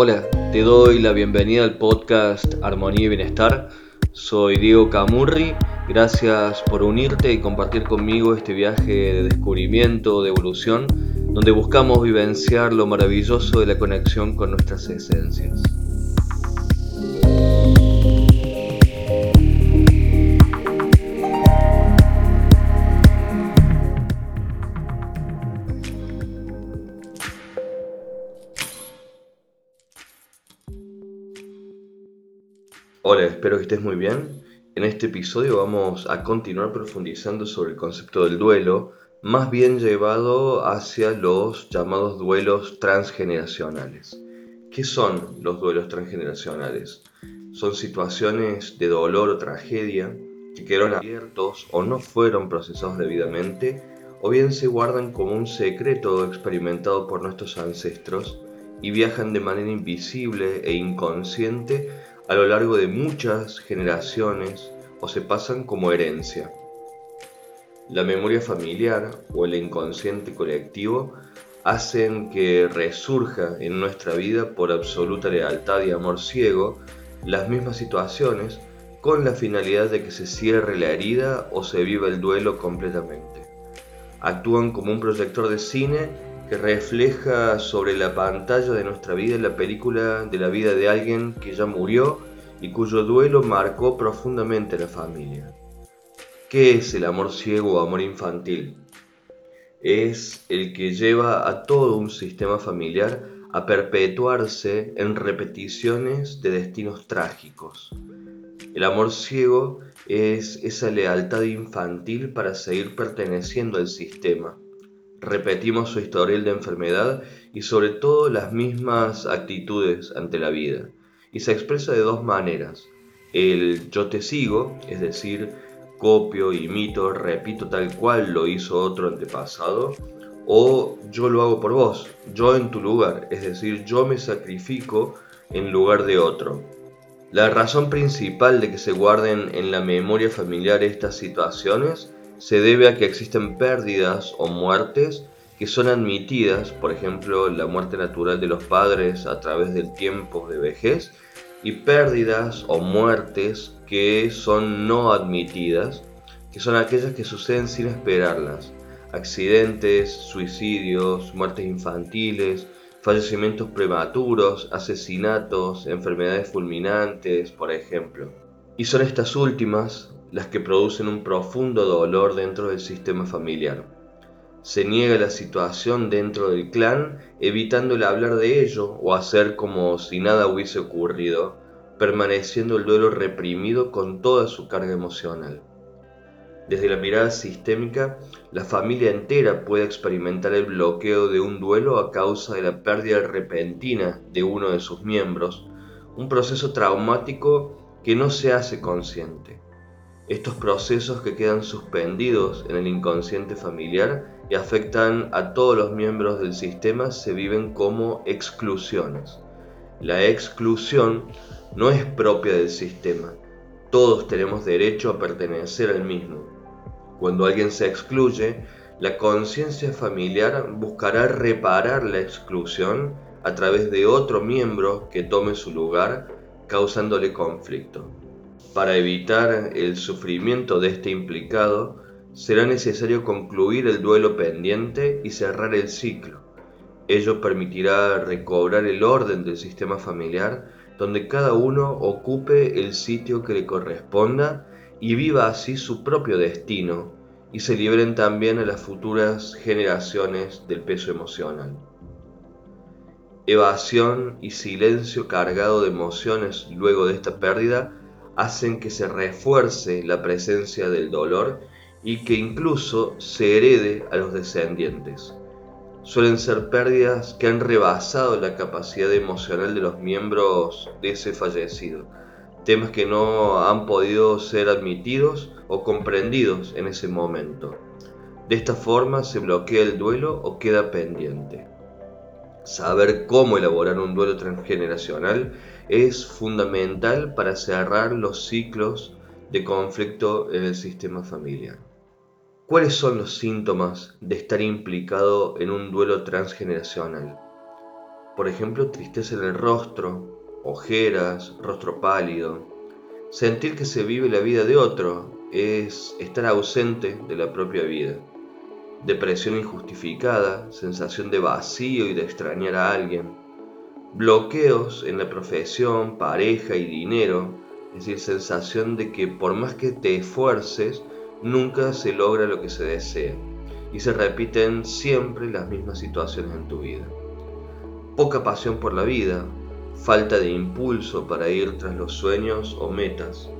Hola, te doy la bienvenida al podcast Armonía y Bienestar. Soy Diego Camurri. Gracias por unirte y compartir conmigo este viaje de descubrimiento, de evolución, donde buscamos vivenciar lo maravilloso de la conexión con nuestras esencias. Espero que estés muy bien. En este episodio vamos a continuar profundizando sobre el concepto del duelo, más bien llevado hacia los llamados duelos transgeneracionales. ¿Qué son los duelos transgeneracionales? Son situaciones de dolor o tragedia que quedaron abiertos o no fueron procesados debidamente, o bien se guardan como un secreto experimentado por nuestros ancestros y viajan de manera invisible e inconsciente a lo largo de muchas generaciones o se pasan como herencia. La memoria familiar o el inconsciente colectivo hacen que resurja en nuestra vida por absoluta lealtad y amor ciego las mismas situaciones con la finalidad de que se cierre la herida o se viva el duelo completamente. Actúan como un proyector de cine que refleja sobre la pantalla de nuestra vida la película de la vida de alguien que ya murió y cuyo duelo marcó profundamente la familia. ¿Qué es el amor ciego o amor infantil? Es el que lleva a todo un sistema familiar a perpetuarse en repeticiones de destinos trágicos. El amor ciego es esa lealtad infantil para seguir perteneciendo al sistema. Repetimos su historial de enfermedad y sobre todo las mismas actitudes ante la vida y se expresa de dos maneras. El yo te sigo, es decir, copio, imito, repito tal cual lo hizo otro antepasado, o yo lo hago por vos, yo en tu lugar, es decir, yo me sacrifico en lugar de otro. La razón principal de que se guarden en la memoria familiar estas situaciones se debe a que existen pérdidas o muertes que son admitidas, por ejemplo, la muerte natural de los padres a través del tiempo de vejez, y pérdidas o muertes que son no admitidas, que son aquellas que suceden sin esperarlas. Accidentes, suicidios, muertes infantiles, fallecimientos prematuros, asesinatos, enfermedades fulminantes, por ejemplo. Y son estas últimas las que producen un profundo dolor dentro del sistema familiar se niega la situación dentro del clan, evitando el hablar de ello o hacer como si nada hubiese ocurrido, permaneciendo el duelo reprimido con toda su carga emocional. Desde la mirada sistémica, la familia entera puede experimentar el bloqueo de un duelo a causa de la pérdida repentina de uno de sus miembros, un proceso traumático que no se hace consciente. Estos procesos que quedan suspendidos en el inconsciente familiar y afectan a todos los miembros del sistema se viven como exclusiones. La exclusión no es propia del sistema. Todos tenemos derecho a pertenecer al mismo. Cuando alguien se excluye, la conciencia familiar buscará reparar la exclusión a través de otro miembro que tome su lugar, causándole conflicto. Para evitar el sufrimiento de este implicado, será necesario concluir el duelo pendiente y cerrar el ciclo. Ello permitirá recobrar el orden del sistema familiar donde cada uno ocupe el sitio que le corresponda y viva así su propio destino y se libren también a las futuras generaciones del peso emocional. Evasión y silencio cargado de emociones luego de esta pérdida hacen que se refuerce la presencia del dolor y que incluso se herede a los descendientes. Suelen ser pérdidas que han rebasado la capacidad emocional de los miembros de ese fallecido, temas que no han podido ser admitidos o comprendidos en ese momento. De esta forma se bloquea el duelo o queda pendiente. Saber cómo elaborar un duelo transgeneracional es fundamental para cerrar los ciclos de conflicto en el sistema familiar. ¿Cuáles son los síntomas de estar implicado en un duelo transgeneracional? Por ejemplo, tristeza en el rostro, ojeras, rostro pálido. Sentir que se vive la vida de otro es estar ausente de la propia vida. Depresión injustificada, sensación de vacío y de extrañar a alguien. Bloqueos en la profesión, pareja y dinero, es decir, sensación de que por más que te esfuerces, nunca se logra lo que se desea y se repiten siempre las mismas situaciones en tu vida. Poca pasión por la vida, falta de impulso para ir tras los sueños o metas,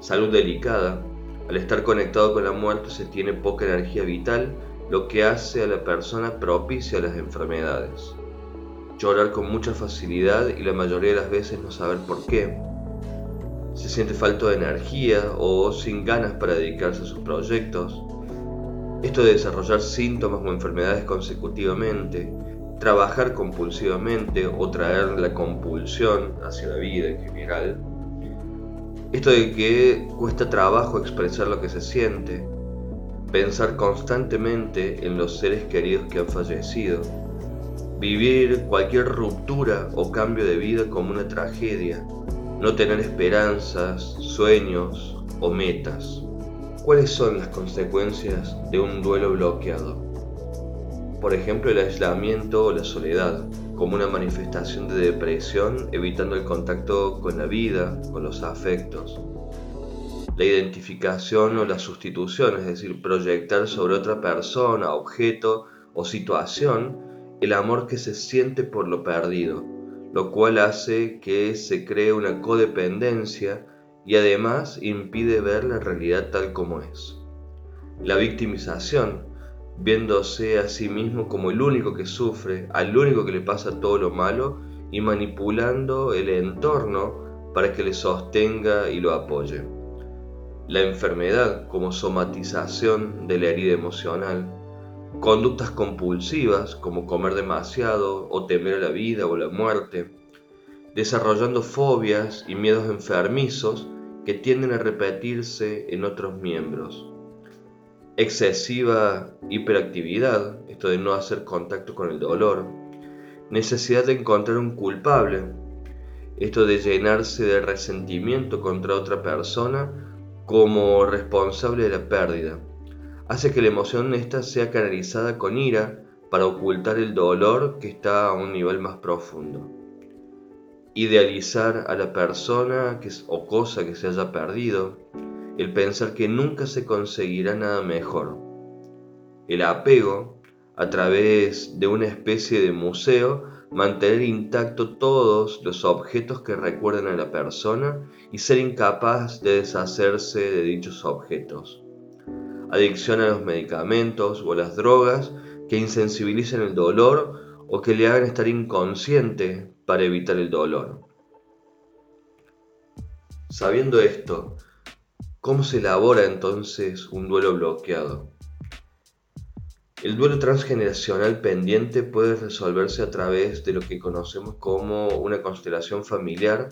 salud delicada, al estar conectado con la muerte se tiene poca energía vital, lo que hace a la persona propicia a las enfermedades. Llorar con mucha facilidad y la mayoría de las veces no saber por qué. Se siente falta de energía o sin ganas para dedicarse a sus proyectos. Esto de desarrollar síntomas o enfermedades consecutivamente, trabajar compulsivamente o traer la compulsión hacia la vida en general, esto de que cuesta trabajo expresar lo que se siente, pensar constantemente en los seres queridos que han fallecido, vivir cualquier ruptura o cambio de vida como una tragedia, no tener esperanzas, sueños o metas. ¿Cuáles son las consecuencias de un duelo bloqueado? Por ejemplo, el aislamiento o la soledad como una manifestación de depresión, evitando el contacto con la vida, con los afectos. La identificación o la sustitución, es decir, proyectar sobre otra persona, objeto o situación el amor que se siente por lo perdido, lo cual hace que se cree una codependencia y además impide ver la realidad tal como es. La victimización, viéndose a sí mismo como el único que sufre, al único que le pasa todo lo malo y manipulando el entorno para que le sostenga y lo apoye. La enfermedad como somatización de la herida emocional. Conductas compulsivas como comer demasiado o temer la vida o la muerte. Desarrollando fobias y miedos enfermizos que tienden a repetirse en otros miembros excesiva hiperactividad, esto de no hacer contacto con el dolor, necesidad de encontrar un culpable, esto de llenarse de resentimiento contra otra persona como responsable de la pérdida, hace que la emoción esta sea canalizada con ira para ocultar el dolor que está a un nivel más profundo. Idealizar a la persona que, o cosa que se haya perdido, el pensar que nunca se conseguirá nada mejor. El apego, a través de una especie de museo, mantener intacto todos los objetos que recuerden a la persona y ser incapaz de deshacerse de dichos objetos. Adicción a los medicamentos o a las drogas que insensibilicen el dolor o que le hagan estar inconsciente para evitar el dolor. Sabiendo esto, ¿Cómo se elabora entonces un duelo bloqueado? El duelo transgeneracional pendiente puede resolverse a través de lo que conocemos como una constelación familiar,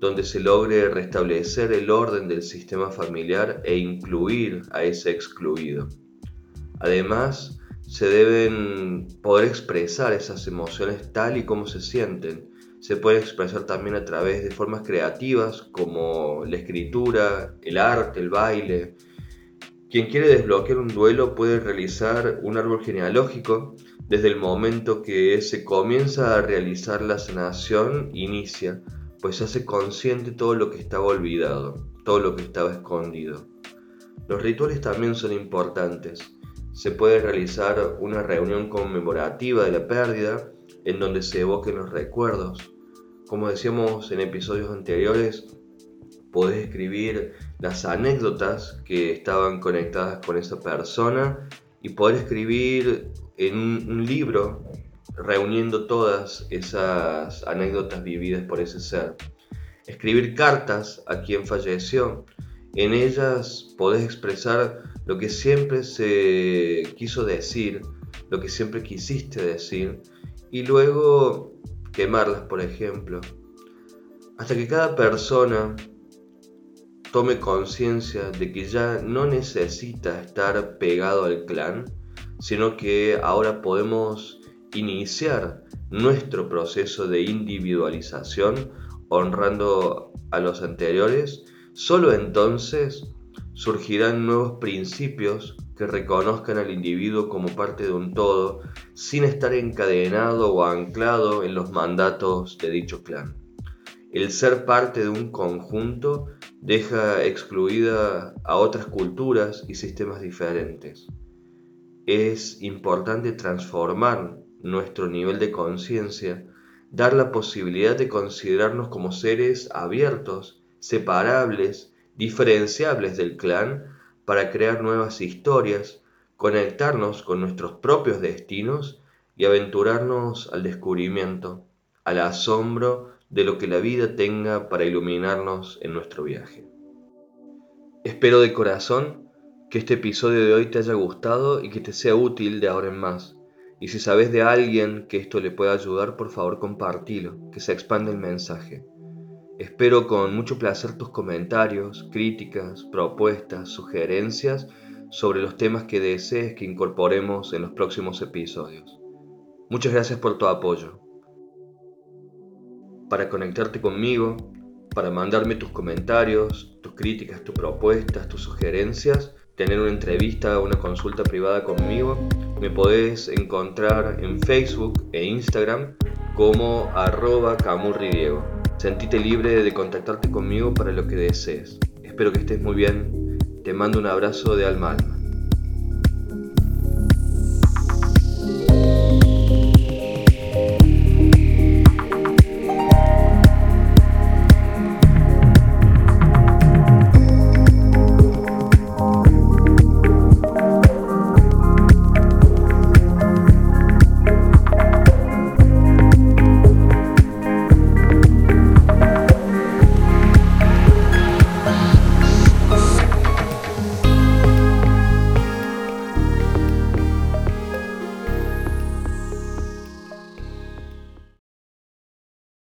donde se logre restablecer el orden del sistema familiar e incluir a ese excluido. Además, se deben poder expresar esas emociones tal y como se sienten, se puede expresar también a través de formas creativas como la escritura, el arte, el baile. Quien quiere desbloquear un duelo puede realizar un árbol genealógico desde el momento que se comienza a realizar la sanación, inicia, pues hace consciente todo lo que estaba olvidado, todo lo que estaba escondido. Los rituales también son importantes. Se puede realizar una reunión conmemorativa de la pérdida, en donde se evoquen los recuerdos. Como decíamos en episodios anteriores, podés escribir las anécdotas que estaban conectadas con esa persona y poder escribir en un, libro reuniendo todas esas anécdotas vividas por ese ser. Escribir cartas a quien falleció. En ellas podés expresar lo que siempre se quiso decir, lo que siempre quisiste decir y luego quemarlas, por ejemplo, hasta que cada persona tome conciencia de que ya no necesita estar pegado al clan, sino que ahora podemos iniciar nuestro proceso de individualización honrando a los anteriores, solo entonces surgirán nuevos principios que reconozcan al individuo como parte de un todo sin estar encadenado o anclado en los mandatos de dicho clan. El ser parte de un conjunto deja excluida a otras culturas y sistemas diferentes. Es importante transformar nuestro nivel de conciencia, dar la posibilidad de considerarnos como seres abiertos, separables, diferenciables del clan, para crear nuevas historias, conectarnos con nuestros propios destinos y aventurarnos al descubrimiento, al asombro de lo que la vida tenga para iluminarnos en nuestro viaje. Espero de corazón que este episodio de hoy te haya gustado y que te sea útil de ahora en más. Y si sabes de alguien que esto le pueda ayudar, por favor compartilo, que se expanda el mensaje. Espero con mucho placer tus comentarios, críticas, propuestas, sugerencias sobre los temas que desees que incorporemos en los próximos episodios. Muchas gracias por tu apoyo para conectarte conmigo, para mandarme tus comentarios, tus críticas, tus propuestas, tus sugerencias, tener una entrevista, una consulta privada conmigo, me podés encontrar en Facebook e Instagram como arroba camurridiego. Sentite libre de contactarte conmigo para lo que desees. Espero que estés muy bien. Te mando un abrazo de alma alma.